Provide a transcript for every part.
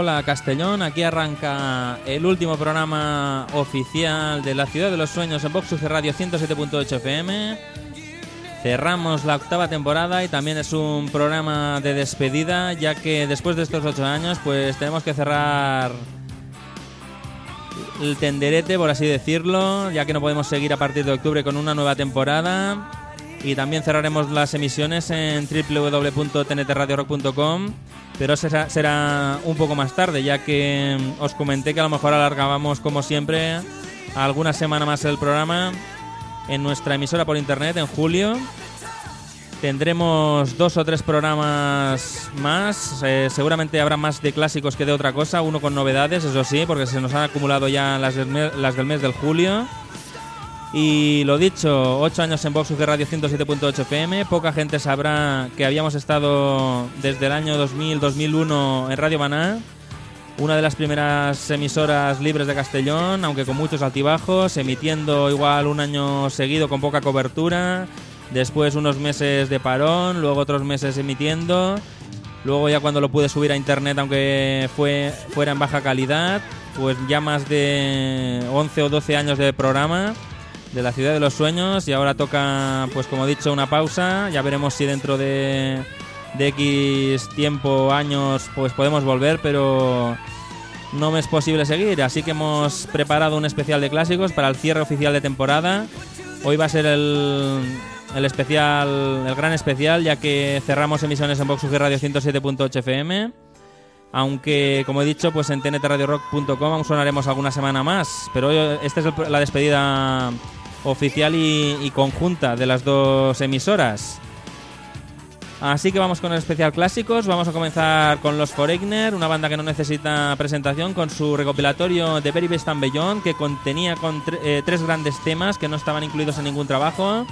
Hola Castellón, aquí arranca el último programa oficial de la Ciudad de los Sueños en Vox Radio 107.8 FM. Cerramos la octava temporada y también es un programa de despedida, ya que después de estos ocho años, pues tenemos que cerrar el tenderete, por así decirlo, ya que no podemos seguir a partir de octubre con una nueva temporada. Y también cerraremos las emisiones en www.tntradiorock.com, pero será, será un poco más tarde, ya que mm, os comenté que a lo mejor alargábamos, como siempre, alguna semana más el programa en nuestra emisora por internet en julio. Tendremos dos o tres programas más. eh, seguramente habrá más de clásicos que de otra cosa. Uno con novedades, eso sí, porque se nos han acumulado ya las del, me- las del mes del julio. Y lo dicho, 8 años en Vox UG Radio 107.8 FM. Poca gente sabrá que habíamos estado desde el año 2000-2001 en Radio Maná. Una de las primeras emisoras libres de Castellón, aunque con muchos altibajos, emitiendo igual un año seguido con poca cobertura, después unos meses de parón, luego otros meses emitiendo, luego ya cuando lo pude subir a internet, aunque fue fuera en baja calidad, pues ya más de 11 o 12 años de programa de la ciudad de los sueños y ahora toca, pues como he dicho, una pausa, ya veremos si dentro de X tiempo, años, pues podemos volver, pero no me es posible seguir. Así que hemos preparado un especial de clásicos para el cierre oficial de temporada. Hoy va a ser el, el especial, el gran especial, ya que cerramos emisiones en Vox Radio 107.8 FM. Aunque, como he dicho, pues en tntradiorock.com aún sonaremos alguna semana más. Pero hoy- esta es el- la despedida oficial y, y conjunta de las dos emisoras. Así que vamos con el especial clásicos. Vamos a comenzar con los Foreigner, una banda que no necesita presentación, con su recopilatorio The Very Best and Beyond, que contenía con eh, tres grandes temas que no estaban incluidos en ningún trabajo.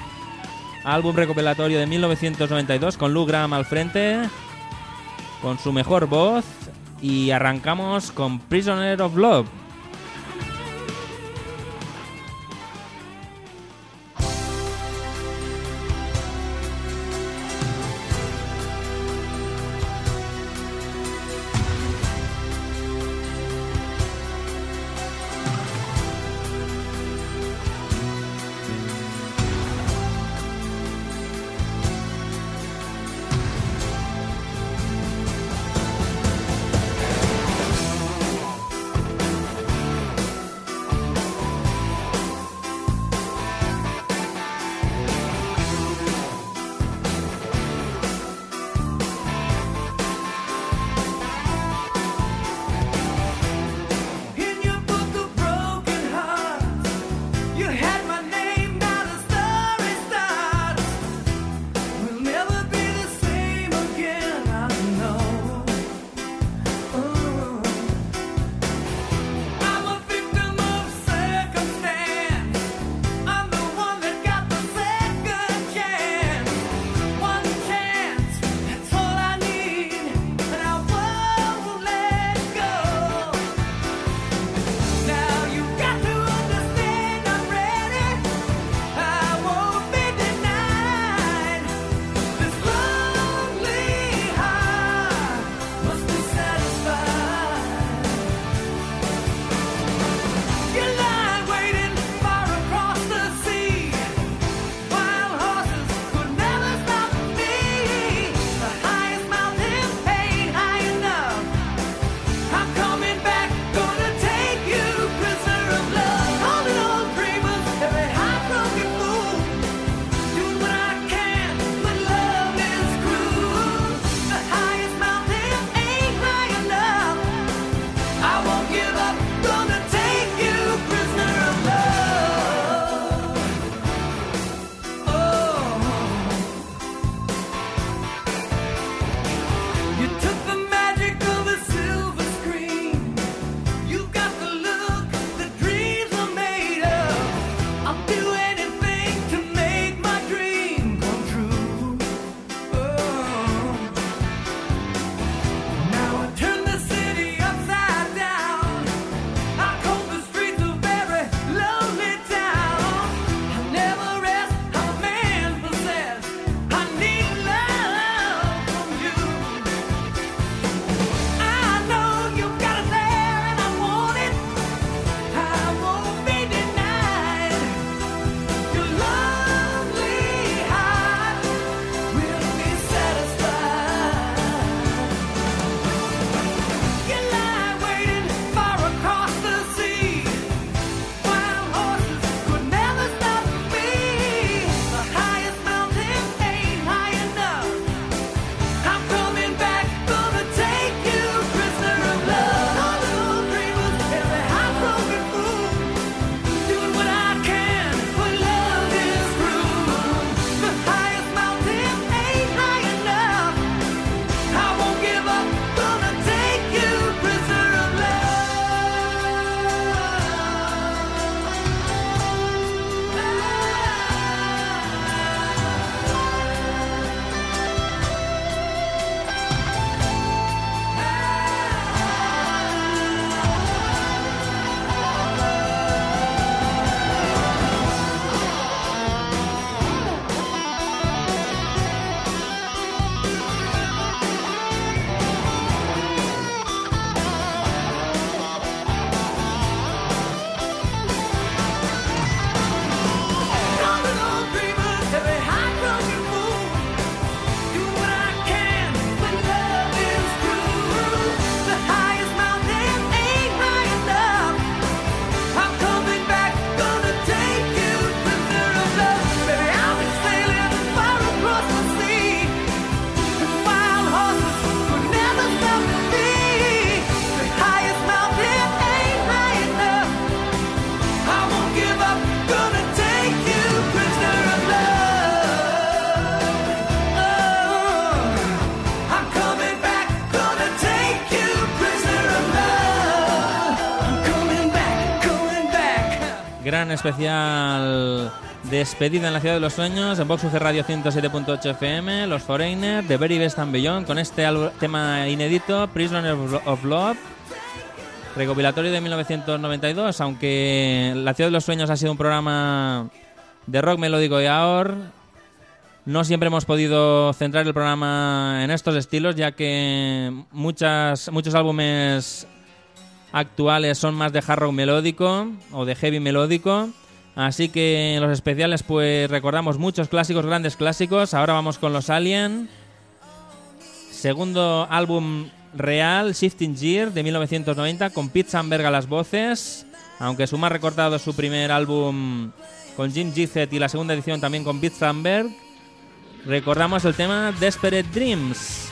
Álbum recopilatorio de 1992 con Lou Graham al frente, con su mejor voz. Y arrancamos con Prisoner of Love. Gran especial despedida en la ciudad de los sueños en Vox UG Radio 107.8 FM, Los Foreigners, The Very Best and Beyond, con este tema inédito, Prisoner of Love, recopilatorio de 1992, aunque La ciudad de los sueños ha sido un programa de rock melódico y ahora no siempre hemos podido centrar el programa en estos estilos, ya que muchas, muchos álbumes actuales son más de hard rock melódico o de heavy melódico. Así que en los especiales pues recordamos muchos clásicos, grandes clásicos. Ahora vamos con los Alien. Segundo álbum real, Shifting Gear, de 1990, con Pete a las voces. Aunque su más recortado su primer álbum con Jim Gizzet y la segunda edición también con Pete. Recordamos el tema Desperate Dreams.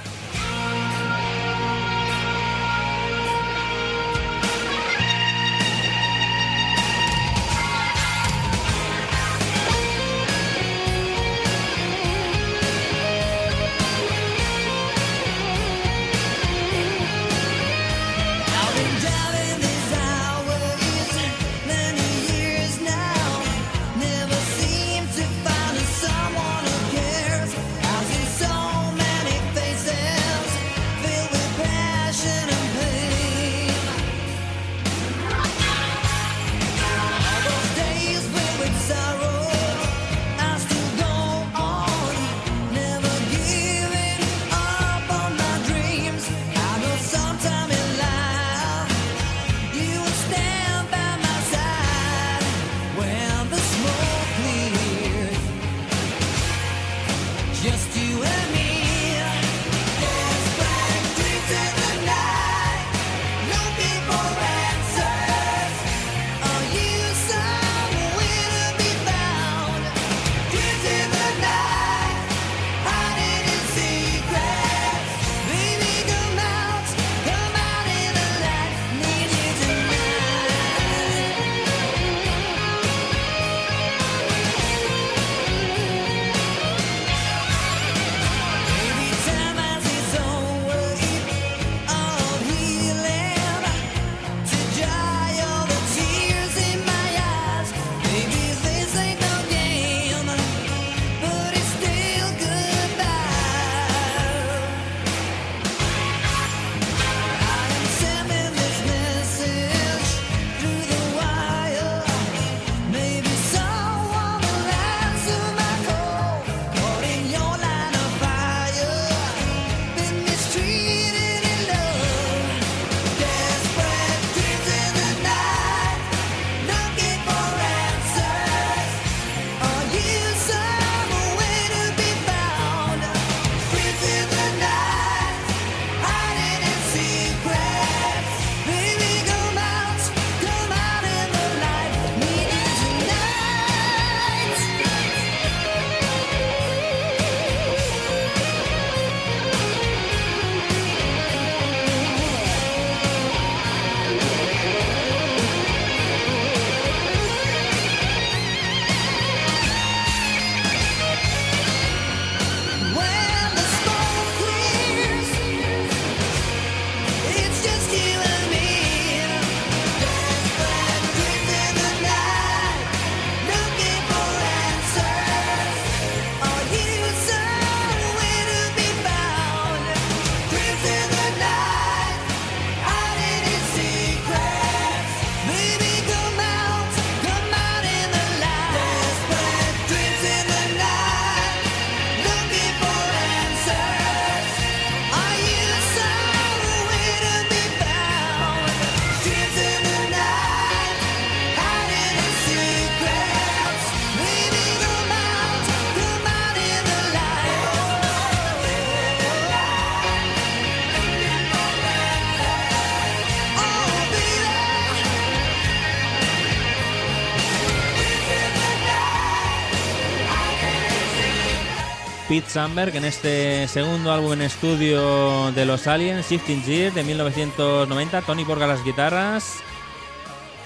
Pete Sandberg en este segundo álbum en estudio de los Aliens, Shifting Gear de 1990, Tony Borg a las guitarras.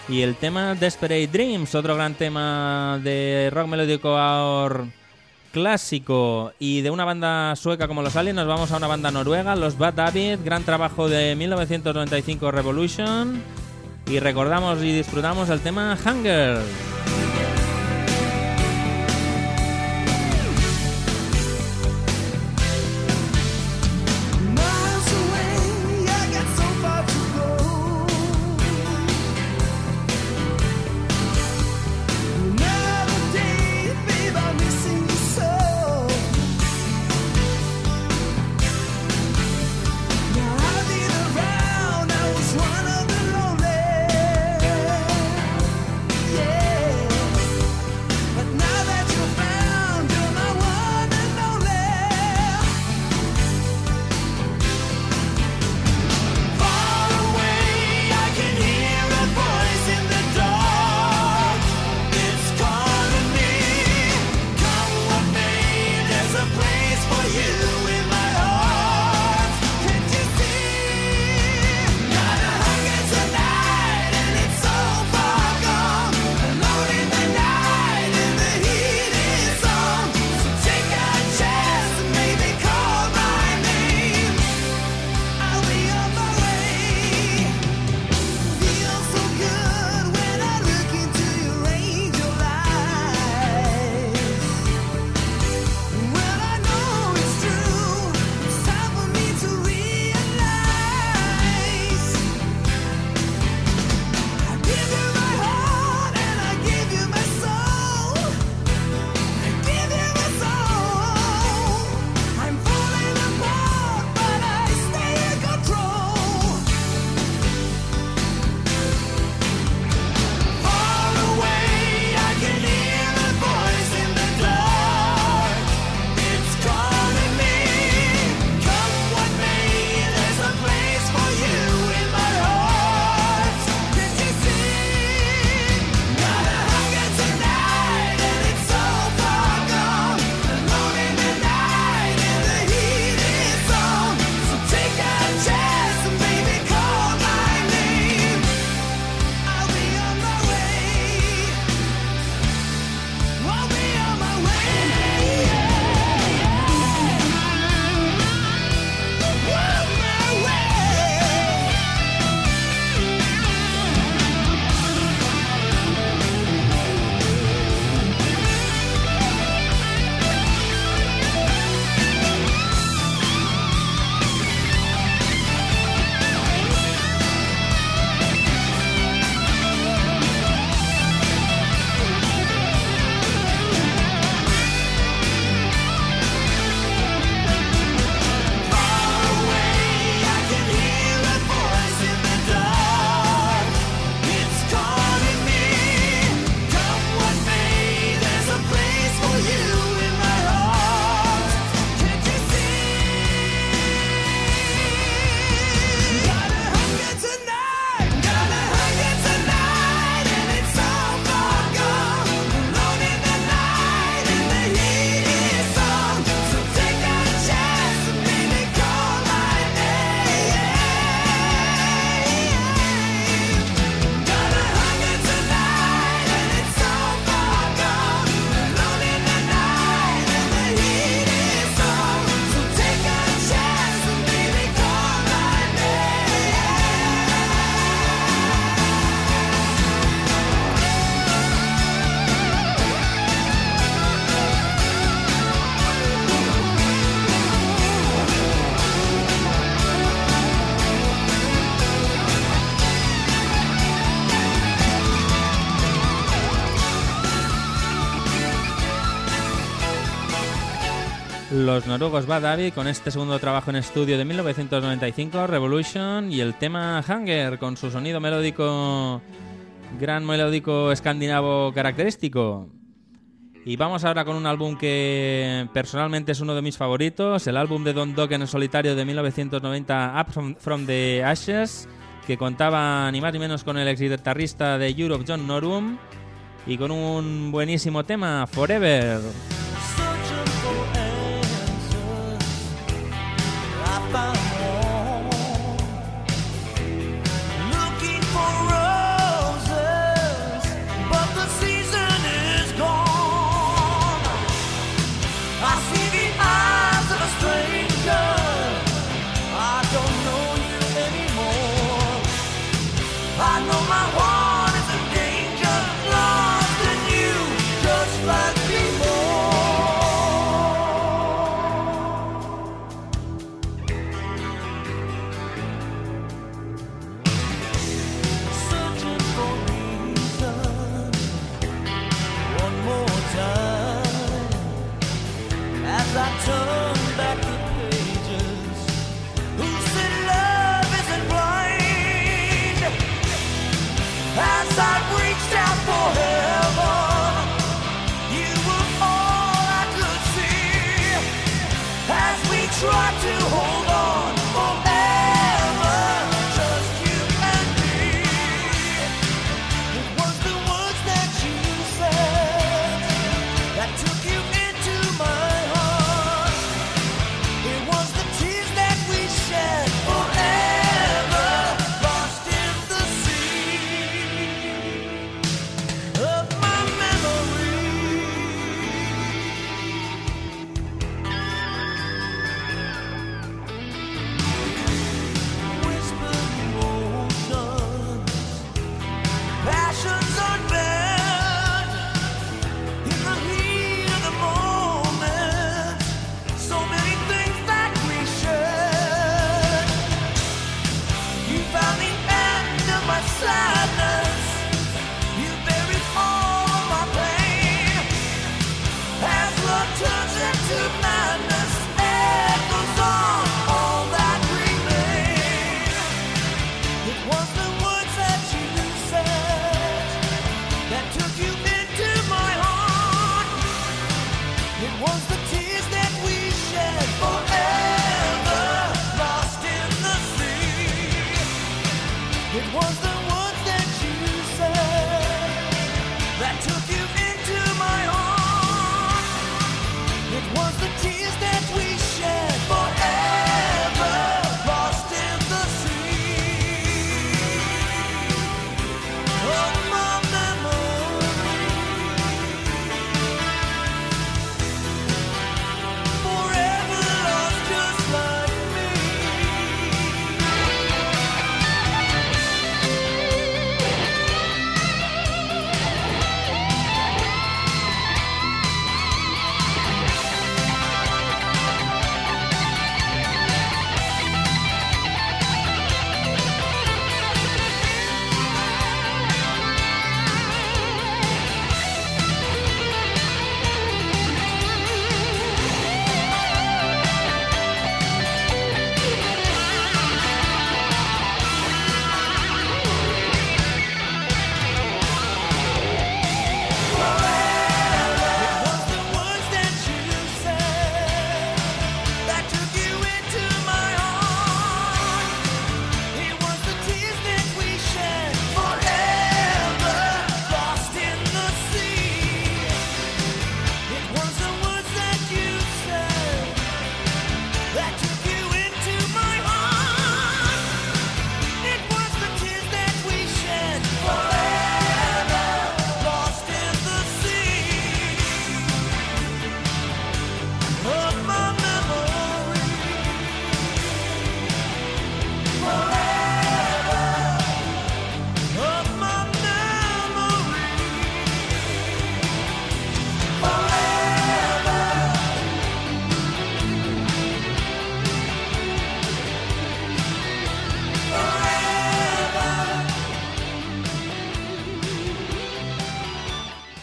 Y el tema Desperate Dreams, otro gran tema de rock melódico clásico. Y de una banda sueca como los Aliens nos vamos a una banda noruega, los Bad Habit, gran trabajo de 1995 Revolution. Y recordamos y disfrutamos el tema Hunger. Noruegos Bad Abbey con este segundo trabajo en estudio de 1995, Revolution, y el tema Hunger con su sonido melódico, gran melódico escandinavo característico. Y vamos ahora con un álbum que personalmente es uno de mis favoritos, el álbum de Don Dokken en solitario de 1990, Up from the Ashes, que contaba ni más ni menos con el ex guitarrista de Europe, John Norum, y con un buenísimo tema, Forever.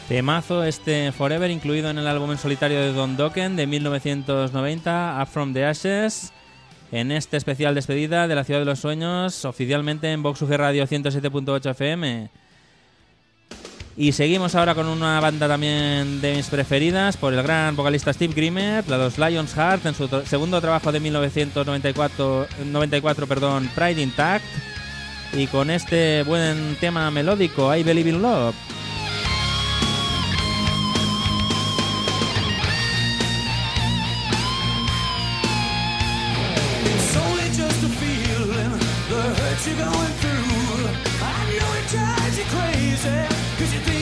Temazo este Forever, incluido en el álbum en solitario de Don Dokken de 1990, Up From the Ashes, en este especial despedida de la Ciudad de los Sueños, oficialmente en Vox UG Radio 107.8 FM. Y seguimos ahora con una banda también de mis preferidas, por el gran vocalista Steve Grimmer, la dos Lions Heart, en su segundo trabajo de 1994, 94, perdón, Pride Intact, y con este buen tema melódico, I Believe in Love. you're going through. I know it drives you crazy, cause you think.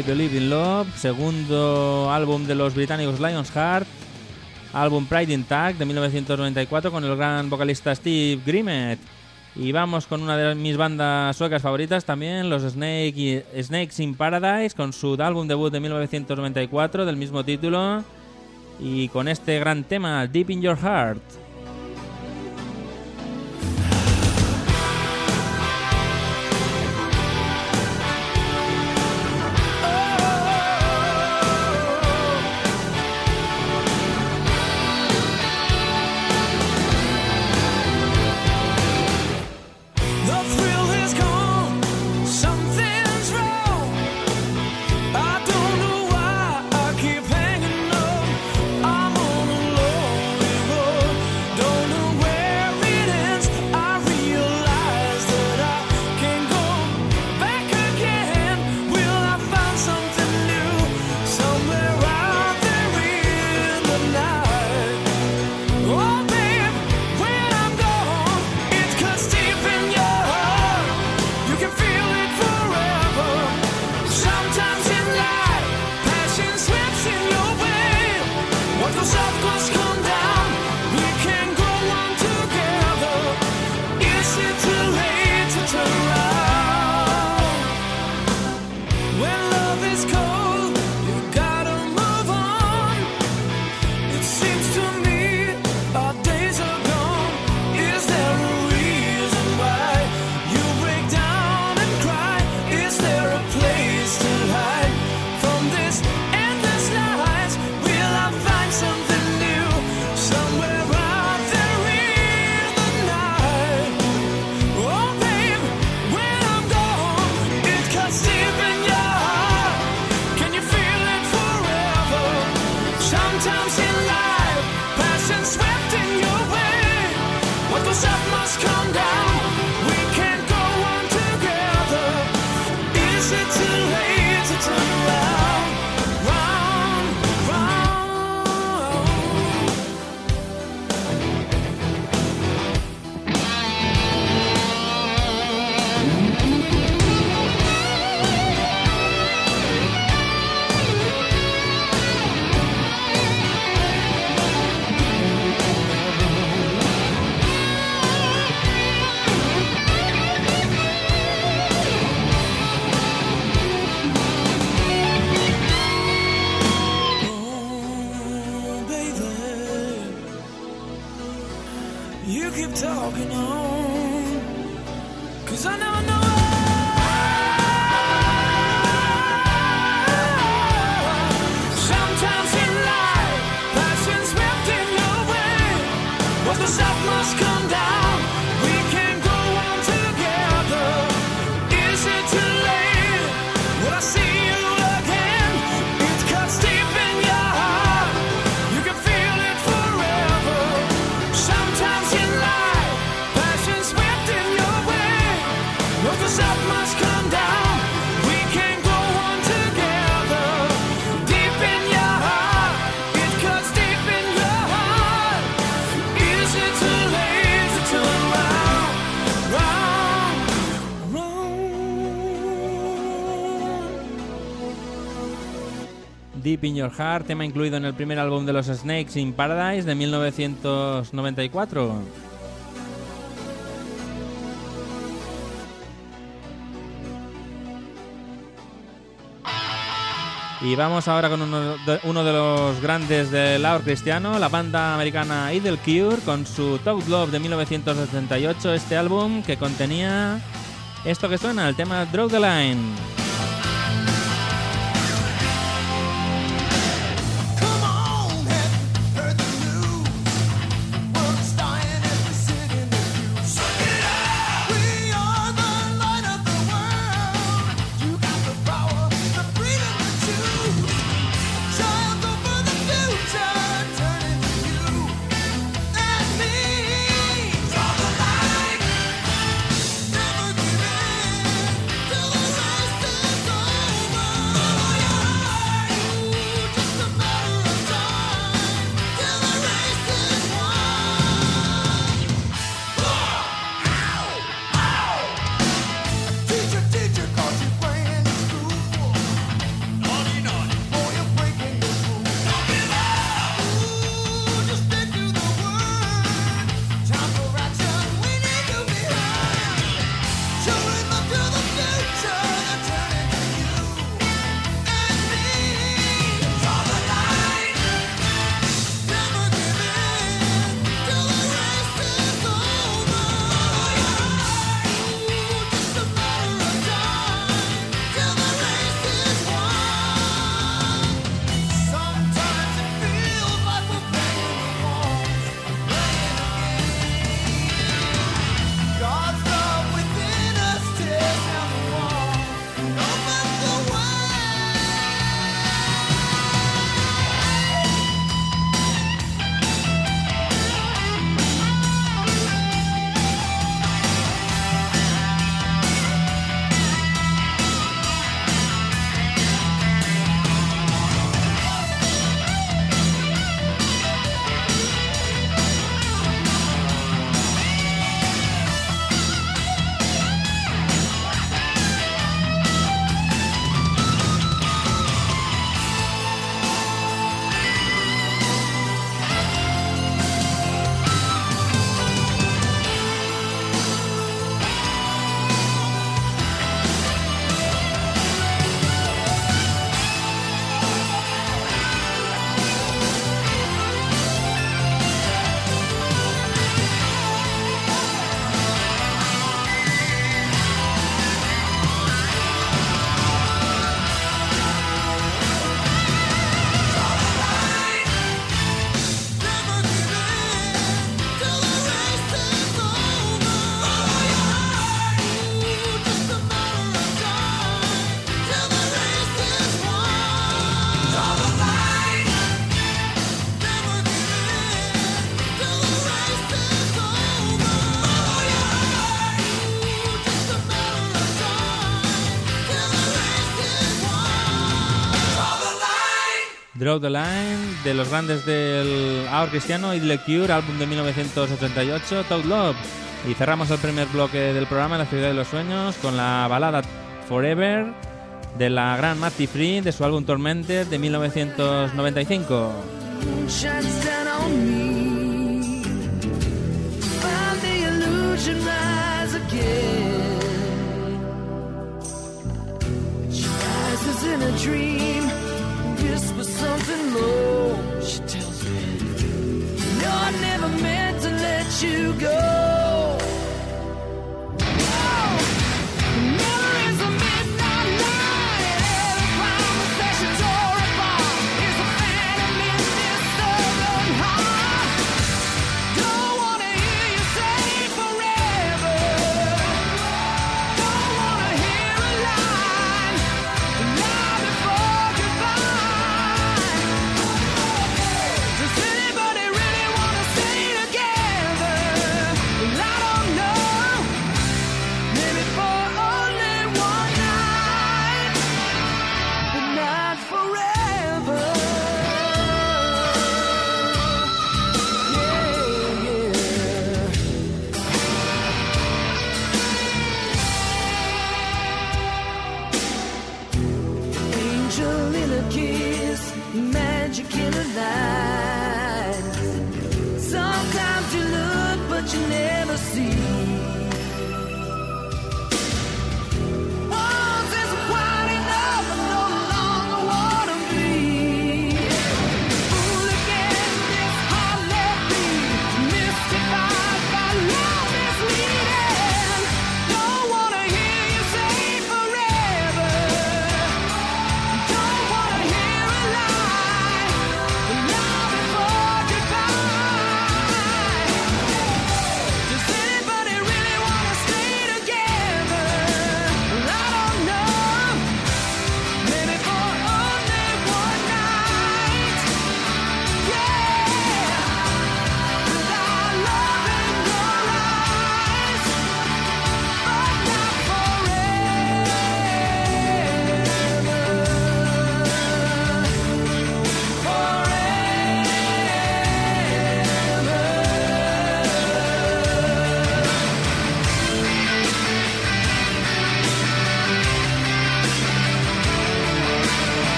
I Believe in Love, segundo álbum de los británicos Lionheart, álbum Pride in Tag de 1994 con el gran vocalista Steve Grimmett. Y vamos con una de mis bandas suecas favoritas también, los Snake y Snakes in Paradise, con su álbum debut de 1994 del mismo título y con este gran tema, Deep in Your Heart. Deep in Your Heart, tema incluido en el primer álbum de los Snakes in Paradise de 1994. Y vamos ahora con uno de, los grandes del lado cristiano, la banda americana Idle Cure, con su Top Love de 1978, este álbum que contenía esto que suena, el tema Draw the Line. Draw the Line, de los grandes del ahora cristiano, y The Cure, álbum de 1988, Toad Love. Y cerramos el primer bloque del programa, La ciudad de los sueños, con la balada Forever de la gran Matty Free, de su álbum Tormented de 1995. shines down on me. Find the illusion rise again. She rises in a dream, low. She tells me, No, I never meant to let you go.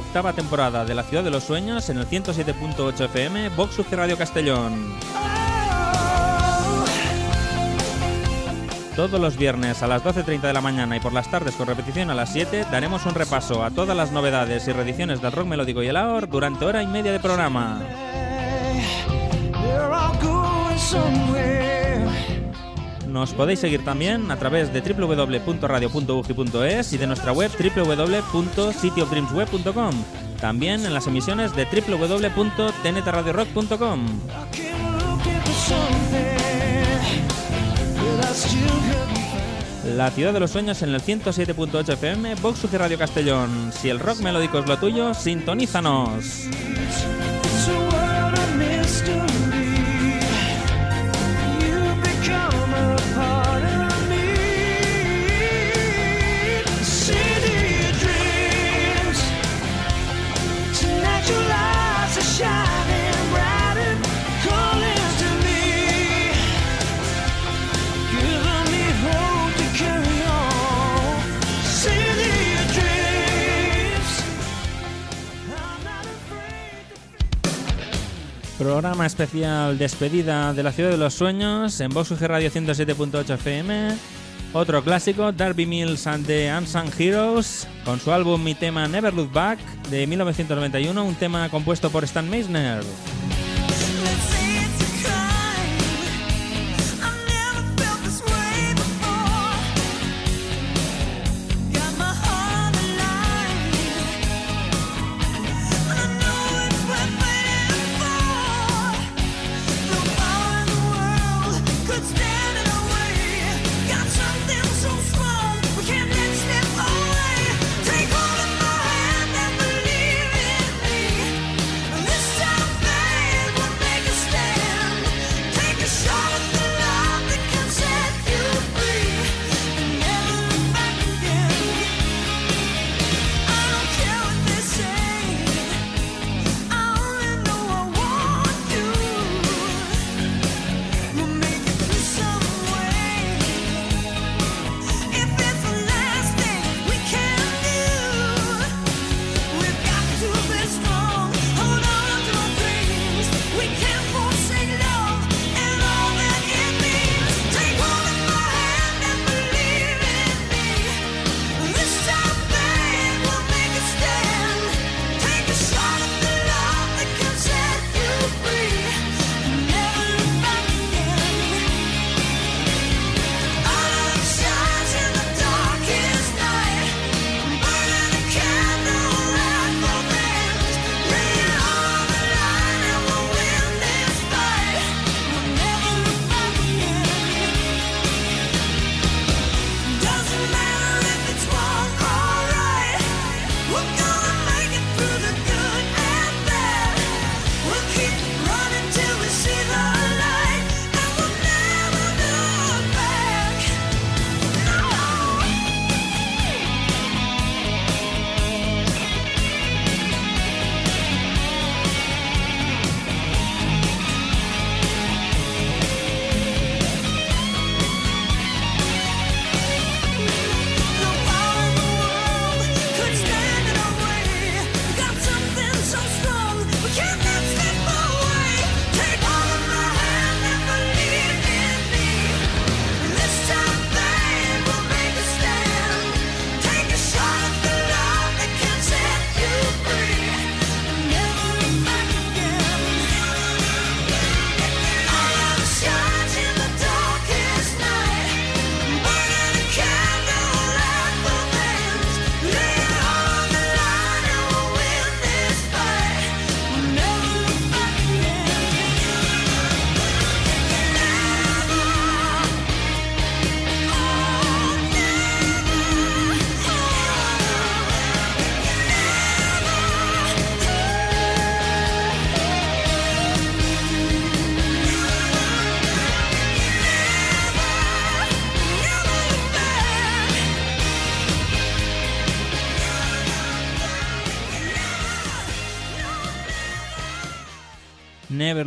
Octava temporada de La Ciudad de los Sueños en el 107.8 FM, Vox UC Radio Castellón. Todos los viernes a las 12.30 de la mañana y por las tardes con repetición a las 7 daremos un repaso a todas las novedades y reediciones del rock melódico y el AOR durante hora y media de programa. Nos podéis seguir también a través de www.radio.uji.es y de nuestra web www.cityofdreamsweb.com. También en las emisiones de www.tntradiorock.com. La ciudad de los sueños en el 107.8 FM, Vox Radio Castellón. Si el rock melódico es lo tuyo, sintonízanos. Programa especial despedida de la ciudad de los sueños en Vox UG Radio 107.8 FM. Otro clásico, Darby Mills and the Unsung Heroes, con su álbum Mi tema Never Look Back de 1991, un tema compuesto por Stan Meisner.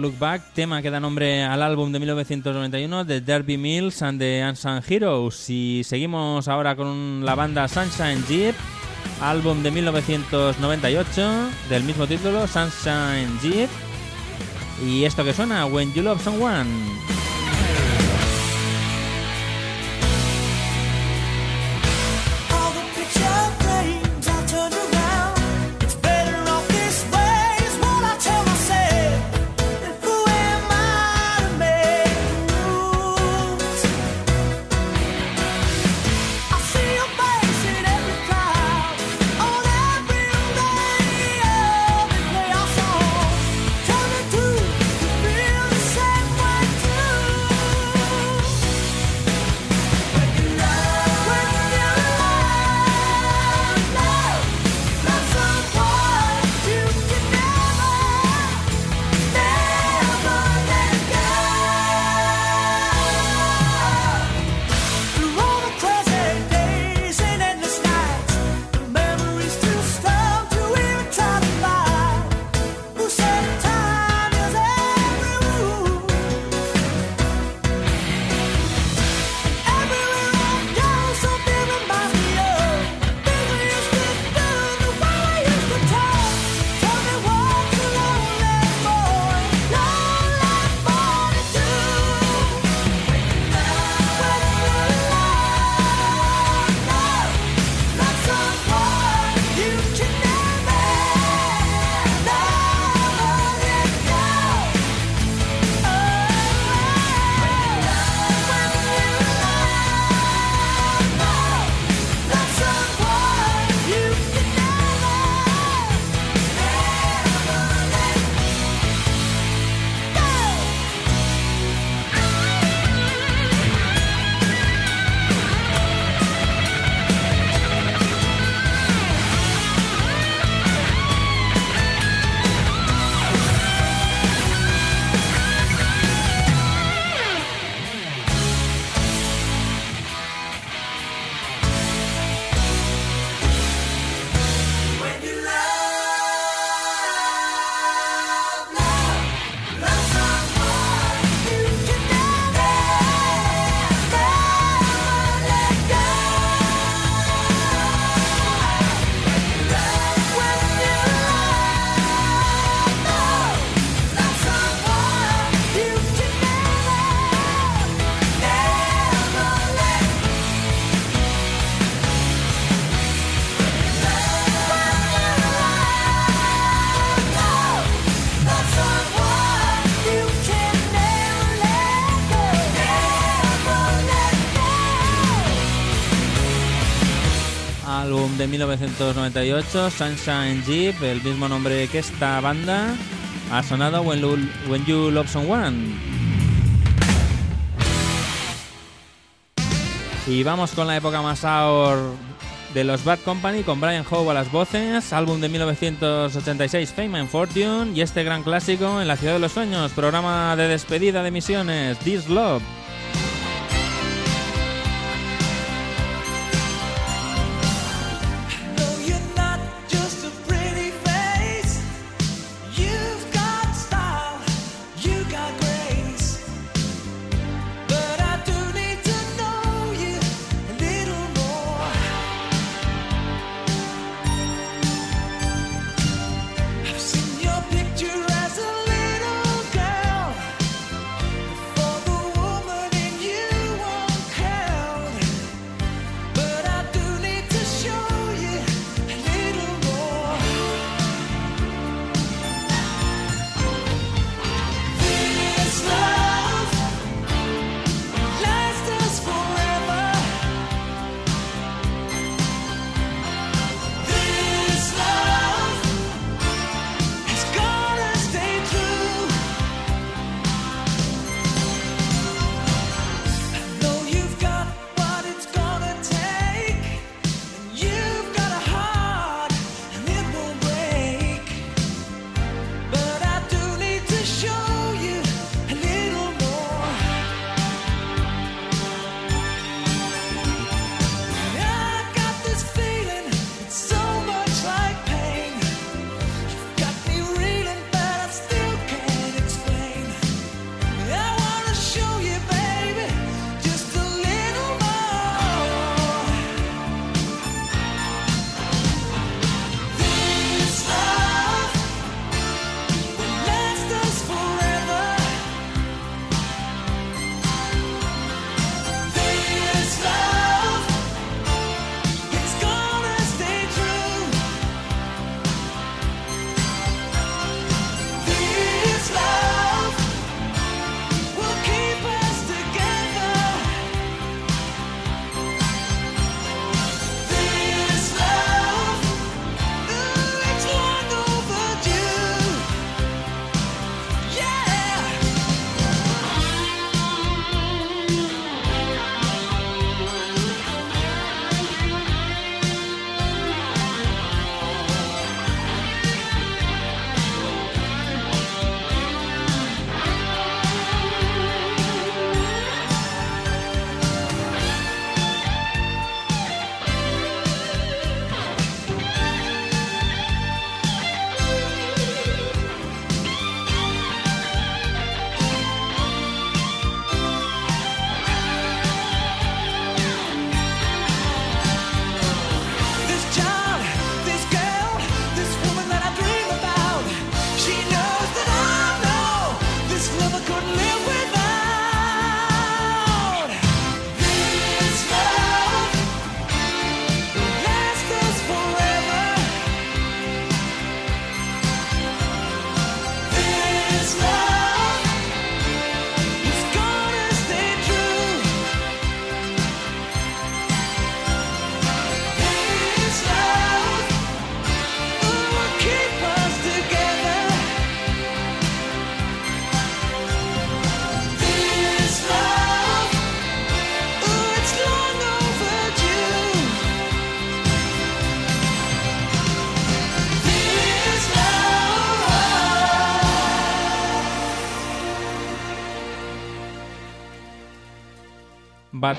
Look Back, tema que da nombre al álbum de 1991 de Derby Mills and the Unsung Heroes. Y seguimos ahora con la banda Sunshine Jeep, álbum de 1998 del mismo título, Sunshine Jeep. Y esto que suena, When You Love Someone. 1998, Sunshine Jeep, el mismo nombre que esta banda, ha sonado When, When You Love Someone. Y vamos con la época más sour de los Bad Company con Brian Howe a las voces, álbum de 1986 Fame and Fortune y este gran clásico en la ciudad de los sueños, programa de despedida de misiones, This Love.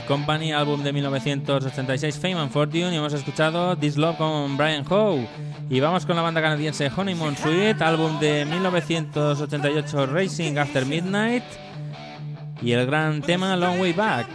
Company, álbum de 1986, Fame and Fortune, y hemos escuchado This Love con Brian Howe. Y vamos con la banda canadiense Honeymoon Suite, álbum de 1988, Racing After Midnight, y el gran tema Long Way Back.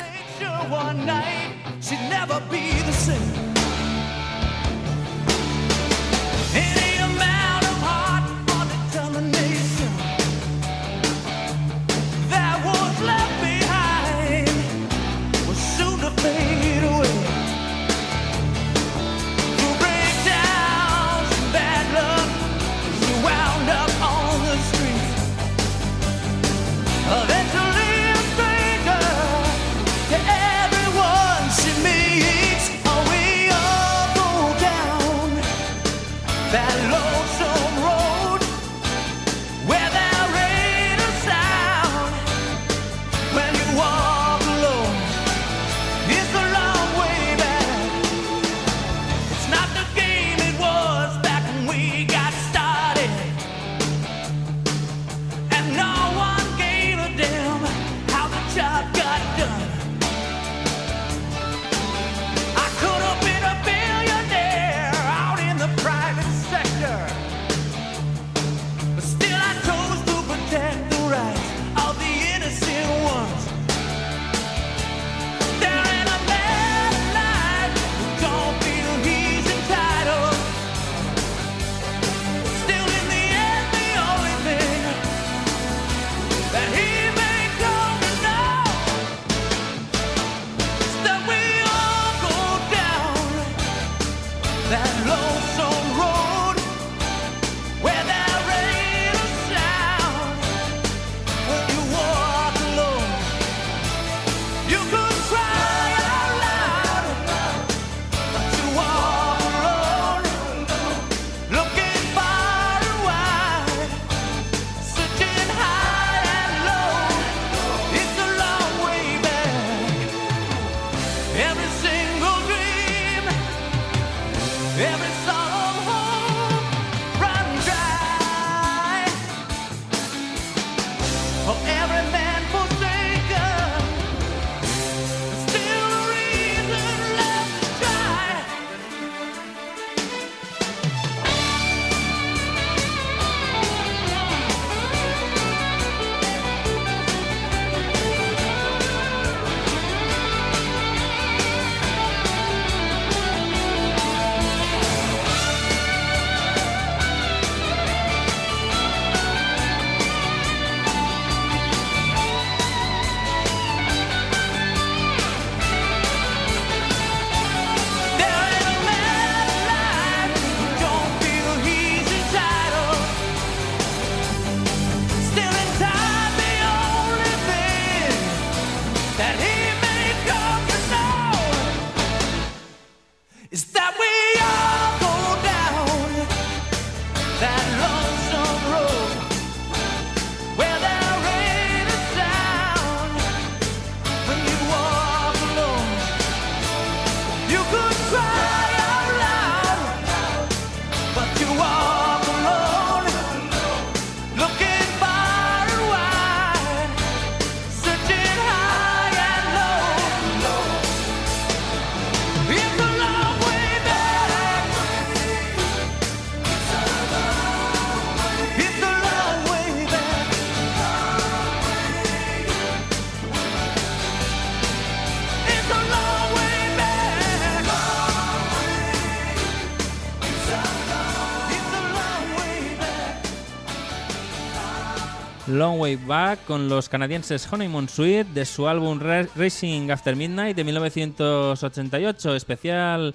Long Way Back con los canadienses Honeymoon Suite de su álbum Racing After Midnight de 1988, especial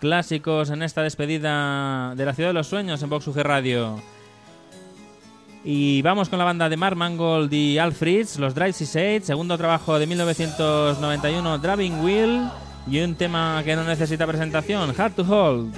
clásicos en esta despedida de la Ciudad de los Sueños en Vox UG Radio. Y vamos con la banda de Mark Mangold y Alfreds, los Drive Seaside, segundo trabajo de 1991, Driving Wheel, y un tema que no necesita presentación, Hard to Hold.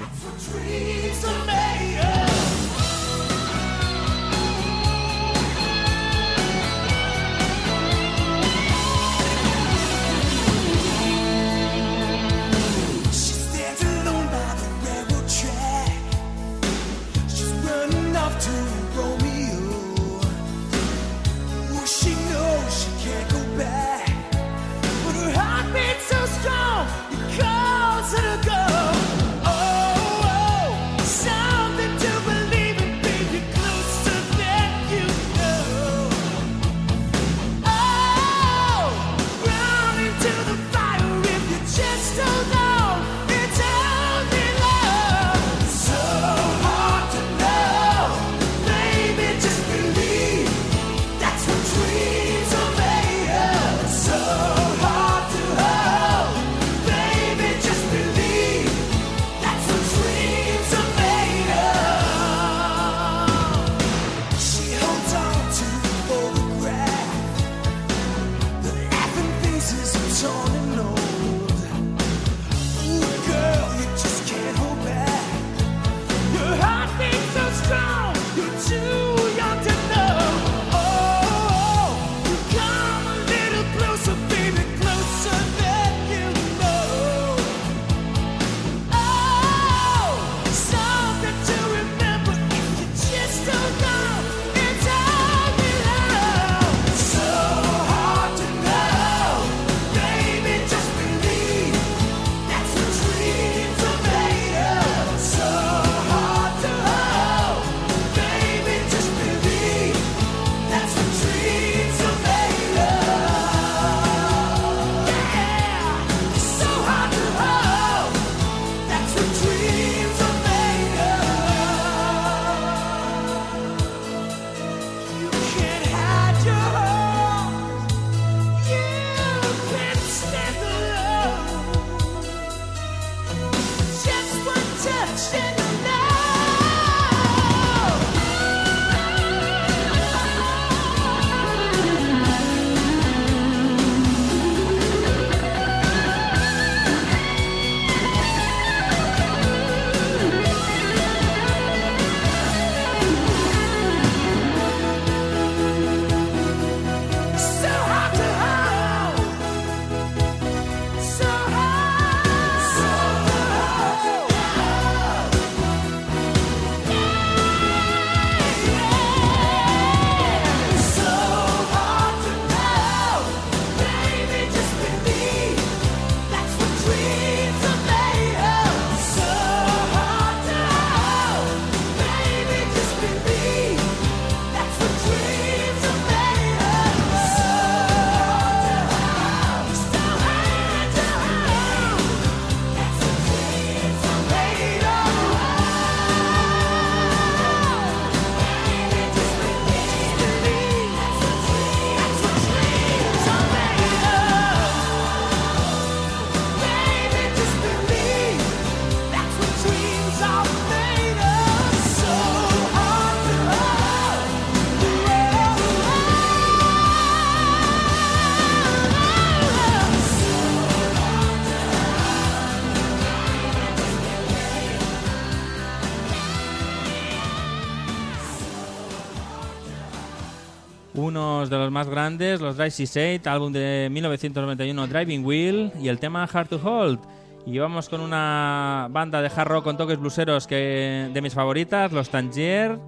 grandes, los Drive 68, álbum de 1991 Driving Wheel y el tema Hard to Hold. Y vamos con una banda de hard rock con toques bluseros que de mis favoritas, los Tangier,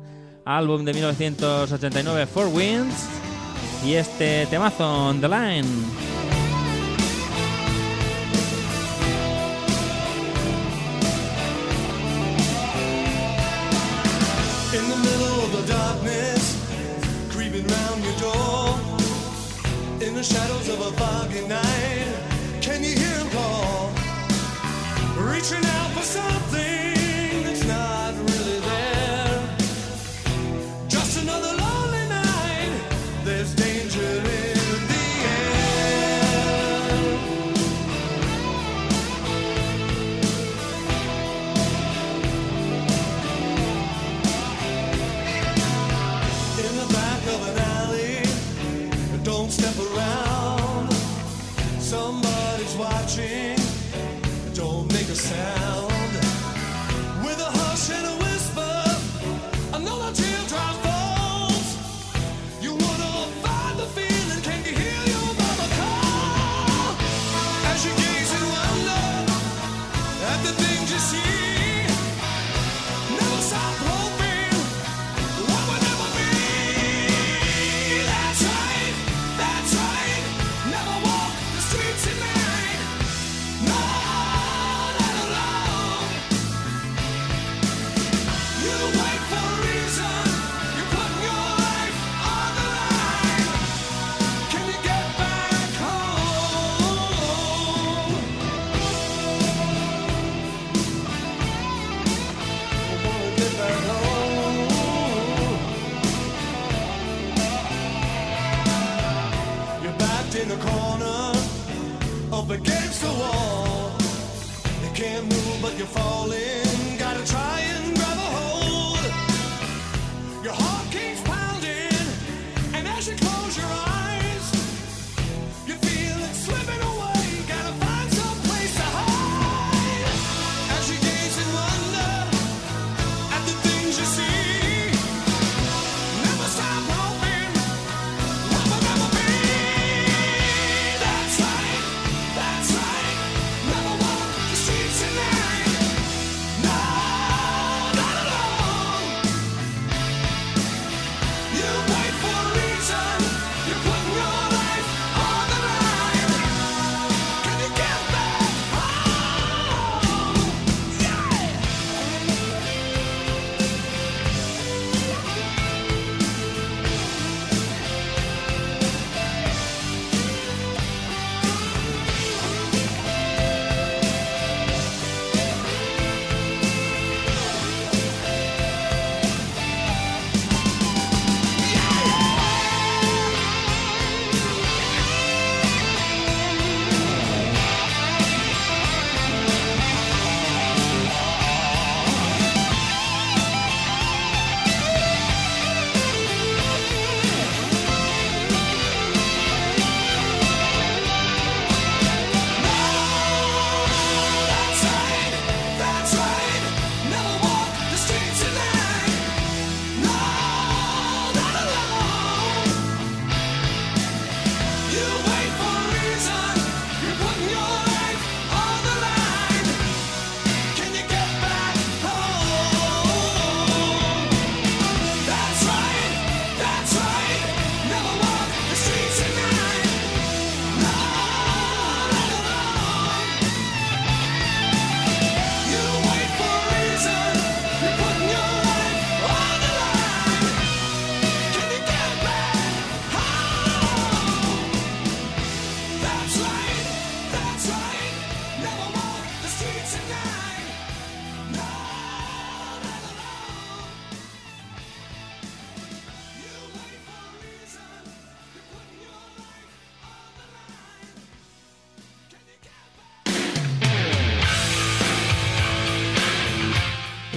álbum de 1989 Four Winds y este temazo on the line. shadows of a foggy night. Can you hear him call? Reaching out for something.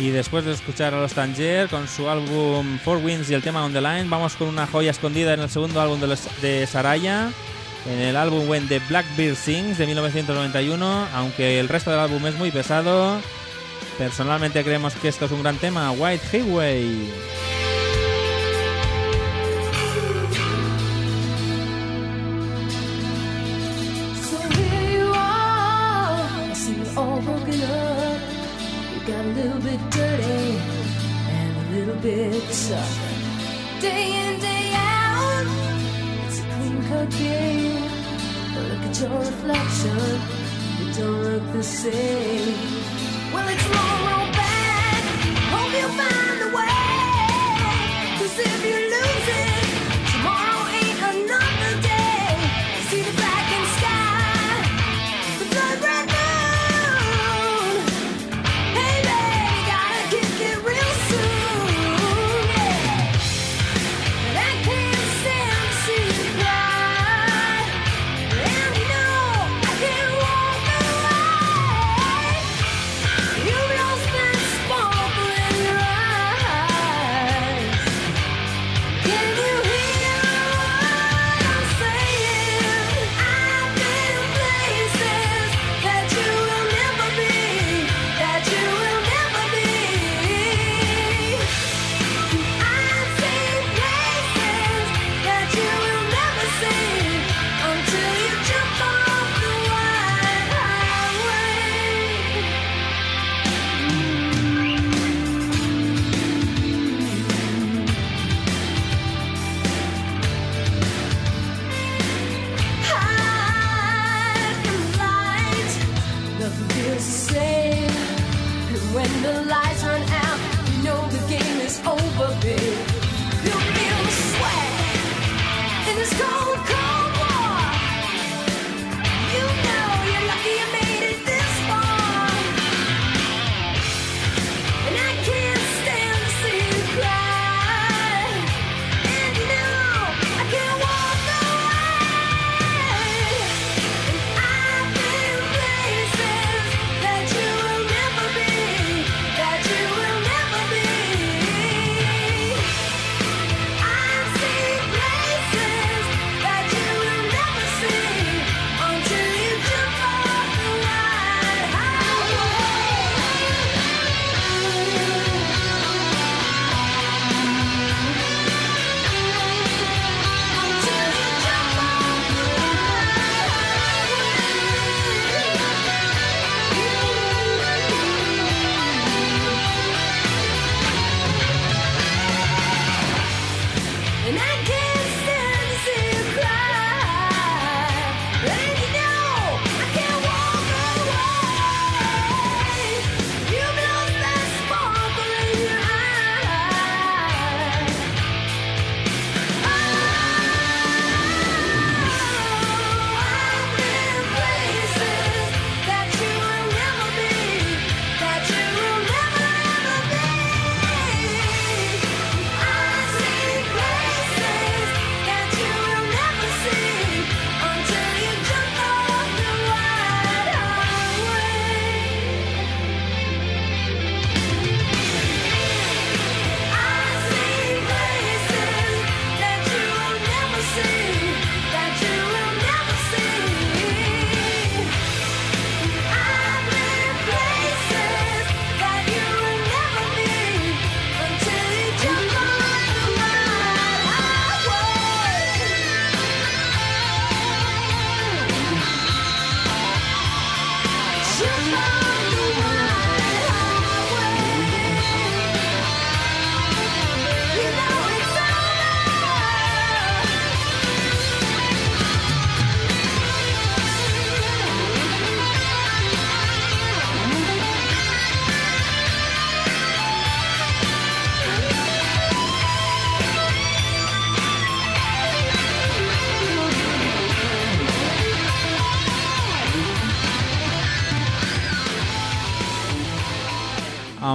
Y después de escuchar a los Tanger con su álbum Four Winds y el tema On the Line, vamos con una joya escondida en el segundo álbum de, los- de Saraya, en el álbum When the Blackbeard Sings de 1991. Aunque el resto del álbum es muy pesado, personalmente creemos que esto es un gran tema, White Highway. A little bit tough. Day in, day out, it's a clean cut game. But look at your reflection, you don't look the same. Well, it's long road back. Hope you find the way. 'Cause if you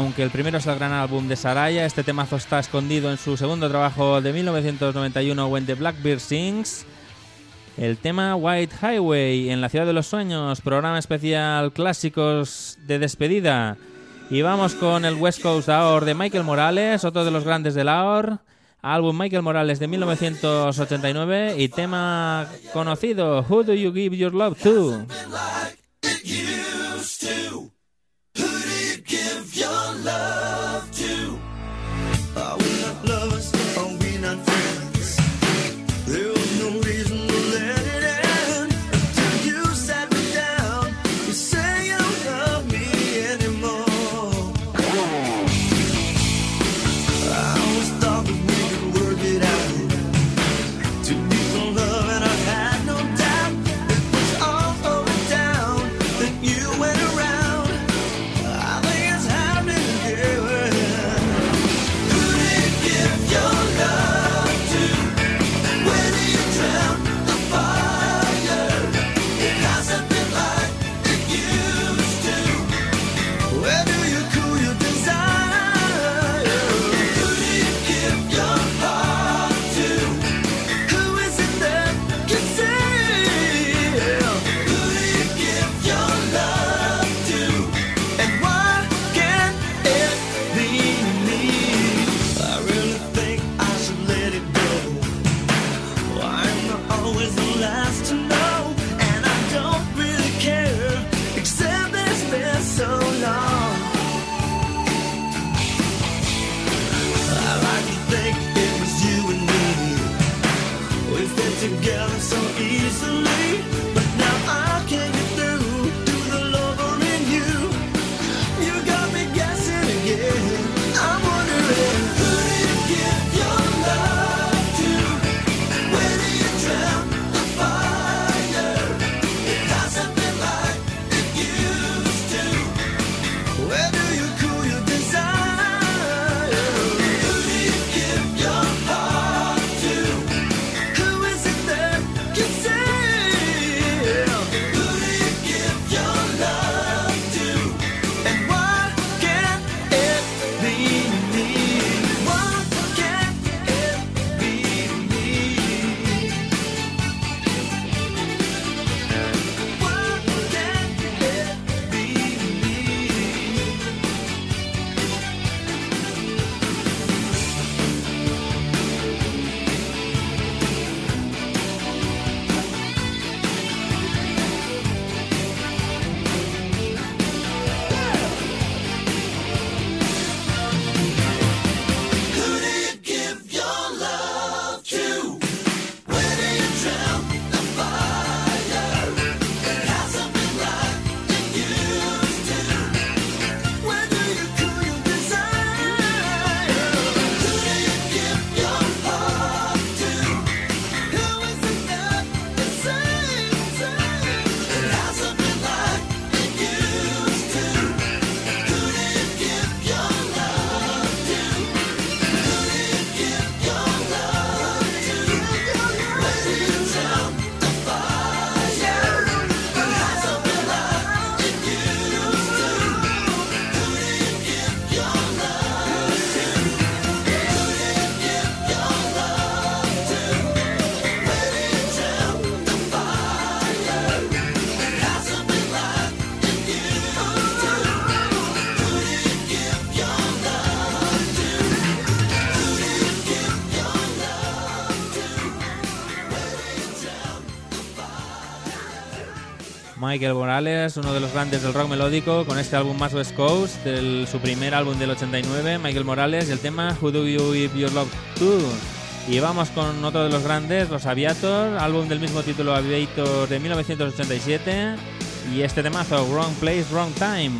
Aunque el primero es el gran álbum de Saraya, este temazo está escondido en su segundo trabajo de 1991, When the Blackbird Sings. El tema White Highway en la Ciudad de los Sueños, programa especial clásicos de despedida. Y vamos con el West Coast Hour de Michael Morales, otro de los grandes del Hour. Álbum Michael Morales de 1989 y tema conocido, Who Do You Give Your Love To? Michael Morales, uno de los grandes del rock melódico, con este álbum más West Coast, del, su primer álbum del 89, Michael Morales, y el tema Who Do You If You Love To. Y vamos con otro de los grandes, Los Aviator, álbum del mismo título Aviator de 1987, y este temazo, Wrong Place, Wrong Time.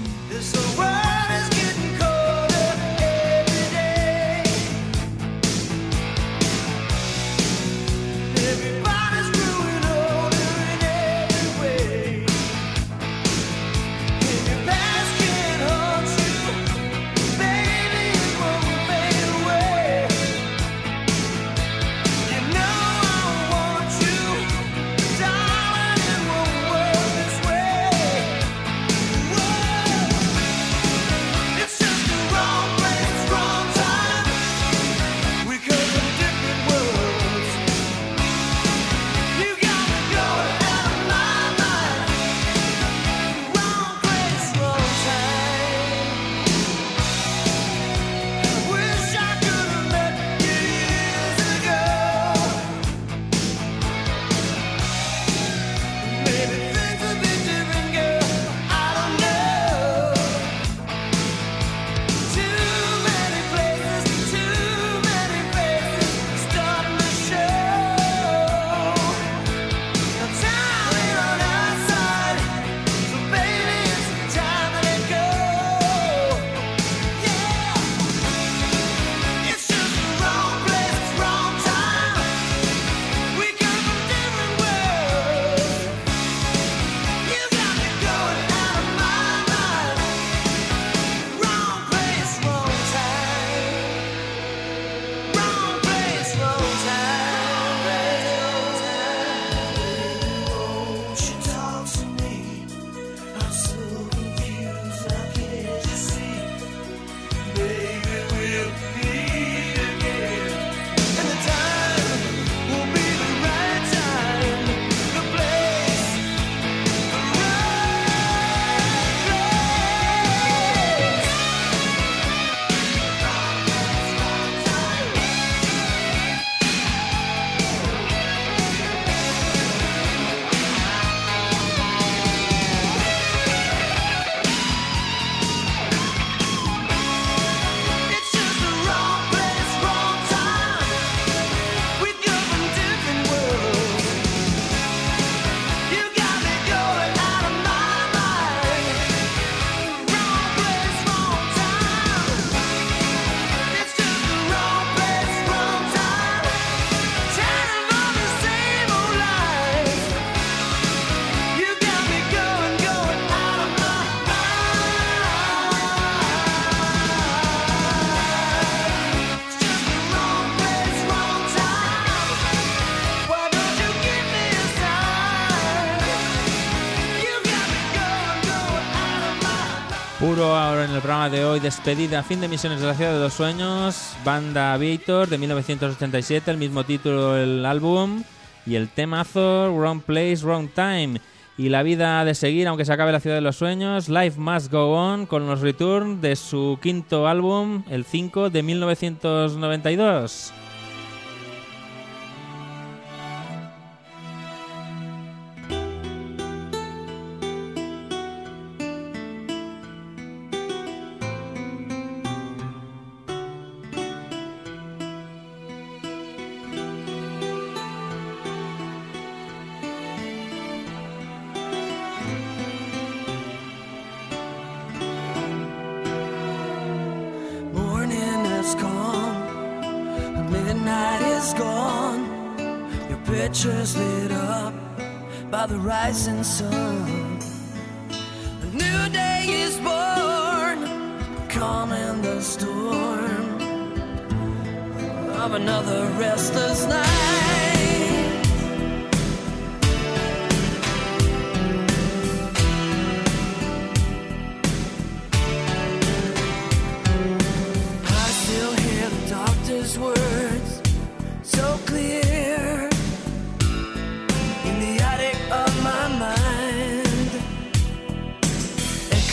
programa de hoy, despedida, fin de misiones de la ciudad de los sueños, banda Victor de 1987, el mismo título del álbum, y el temazo Wrong Place, Wrong Time, y la vida ha de seguir aunque se acabe la ciudad de los sueños, Life Must Go On con los Return de su quinto álbum, el 5 de 1992.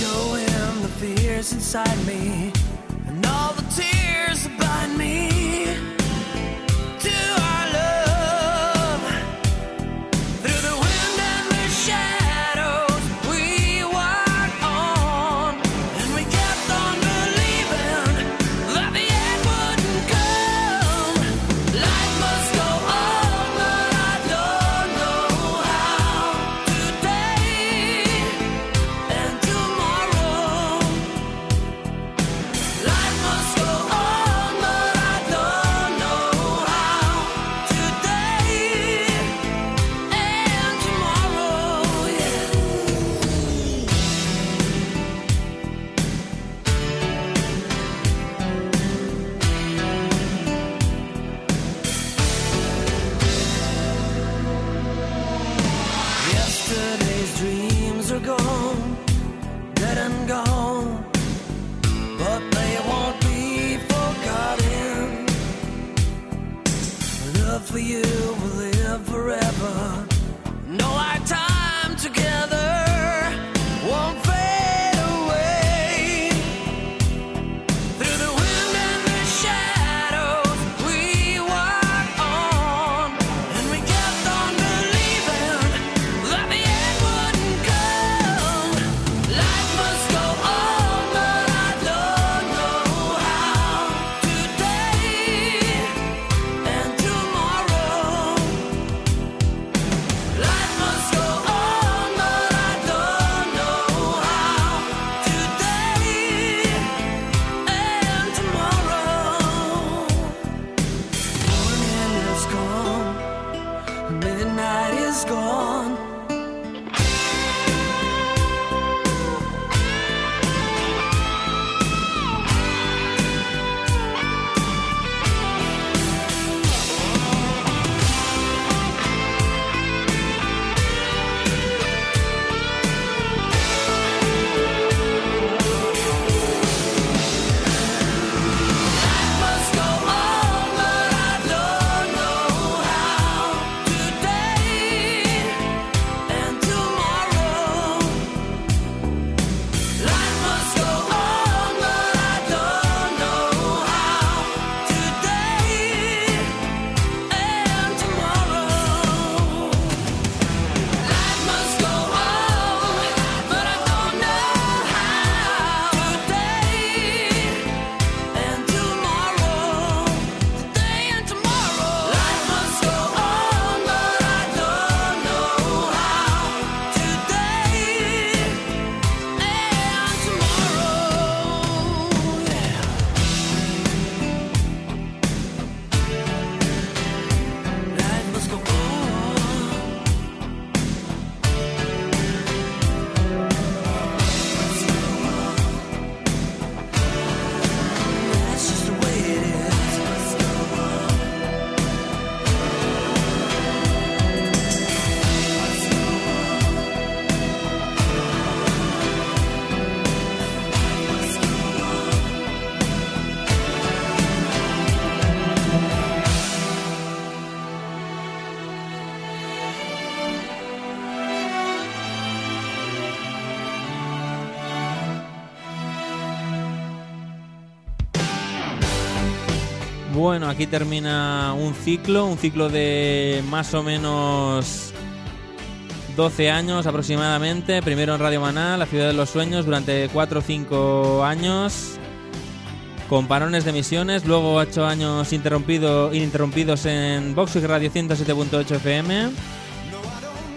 echoing the fears inside me and all the tears that bind me. Bueno, aquí termina un ciclo, un ciclo de más o menos 12 años aproximadamente. Primero en Radio Maná, la ciudad de los sueños, durante 4 o 5 años. Con parones de emisiones, luego 8 años interrumpido, ininterrumpidos en Vox Radio 107.8 FM.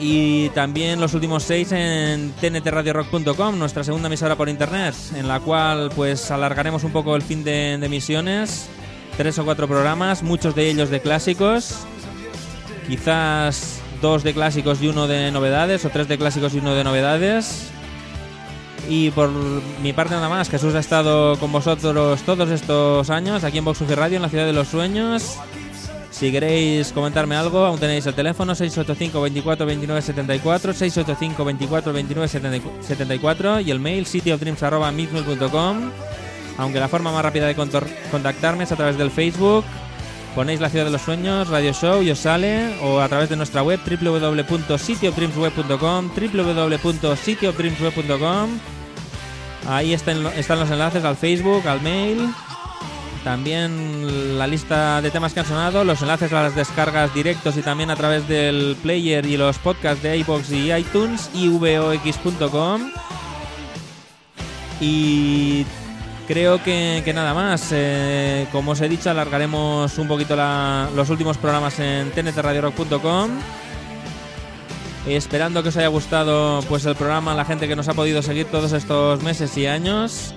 Y también los últimos 6 en tntradiorock.com, nuestra segunda emisora por internet, en la cual pues alargaremos un poco el fin de, de emisiones. Tres o cuatro programas, muchos de ellos de clásicos. Quizás dos de clásicos y uno de novedades, o tres de clásicos y uno de novedades. Y por mi parte nada más, Jesús ha estado con vosotros todos estos años aquí en Vox Radio, en la ciudad de los sueños. Si queréis comentarme algo, aún tenéis el teléfono 685 24 29 74, 685 24 29 74 y el mail cityofdreams.com. Aunque la forma más rápida de contactarme es a través del Facebook. Ponéis la ciudad de los sueños, Radio Show y os sale, o a través de nuestra web www.cityofdreamsweb.com, www.cityofdreamsweb.com. Ahí están, los enlaces al Facebook, al mail, también la lista de temas que han sonado, los enlaces a las descargas directos y también a través del player y los podcasts de iBox y iTunes, ivox.com. Y creo que, que nada más. Eh, como os he dicho, alargaremos un poquito los últimos programas en tntradiorock.com. Esperando que os haya gustado pues el programa, la gente que nos ha podido seguir todos estos meses y años.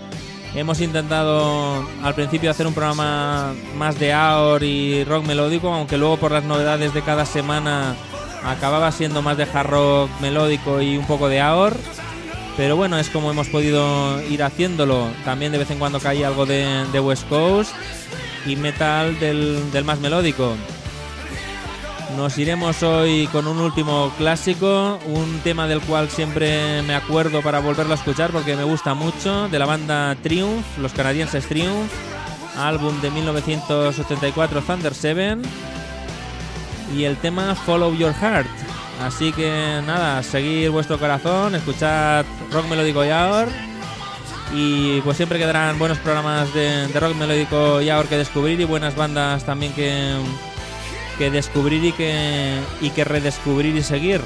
Hemos intentado al principio hacer un programa más de AOR y rock melódico, aunque luego por las novedades de cada semana acababa siendo más de hard rock melódico y un poco de AOR. Pero bueno, es como hemos podido ir haciéndolo. También de vez en cuando cae algo de, West Coast y metal del, del más melódico. Nos iremos hoy con un último clásico, un tema del cual siempre me acuerdo para volverlo a escuchar porque me gusta mucho, de la banda Triumph, los canadienses Triumph, álbum de 1984 Thunder 7 y el tema Follow Your Heart. Así que nada, seguir vuestro corazón, escuchad rock melódico y ahora y pues siempre quedarán buenos programas de, rock melódico y ahora que descubrir y buenas bandas también que, que descubrir y que, y que redescubrir y seguir.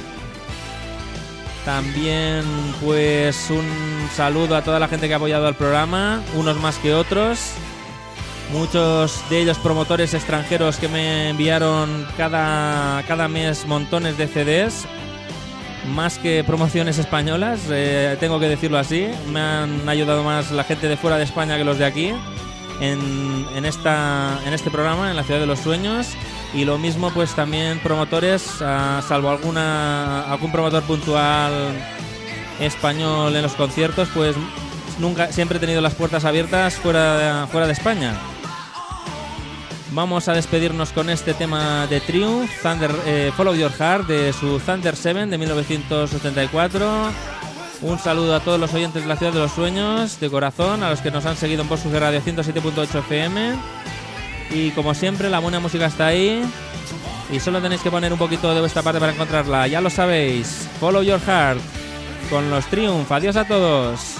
También pues un saludo a toda la gente que ha apoyado al programa, unos más que otros. Muchos de ellos promotores extranjeros que me enviaron cada, cada mes montones de CDs, más que promociones españolas, eh, tengo que decirlo así. Me han ayudado más la gente de fuera de España que los de aquí en, en, esta, en este programa, en la Ciudad de los Sueños. Y lo mismo pues también promotores, ah, salvo alguna algún promotor puntual español en los conciertos, pues nunca siempre he tenido las puertas abiertas fuera fuera de España. Vamos a despedirnos con este tema de Triumph, Thunder, eh, Follow Your Heart, de su Thunder 7 de 1974. Un saludo a todos los oyentes de la Ciudad de los Sueños, de corazón, a los que nos han seguido en Voz Radio 107.8 FM. Y como siempre, la buena música está ahí. Y solo tenéis que poner un poquito de vuestra parte para encontrarla. Ya lo sabéis. Follow Your Heart con los Triumph. Adiós a todos.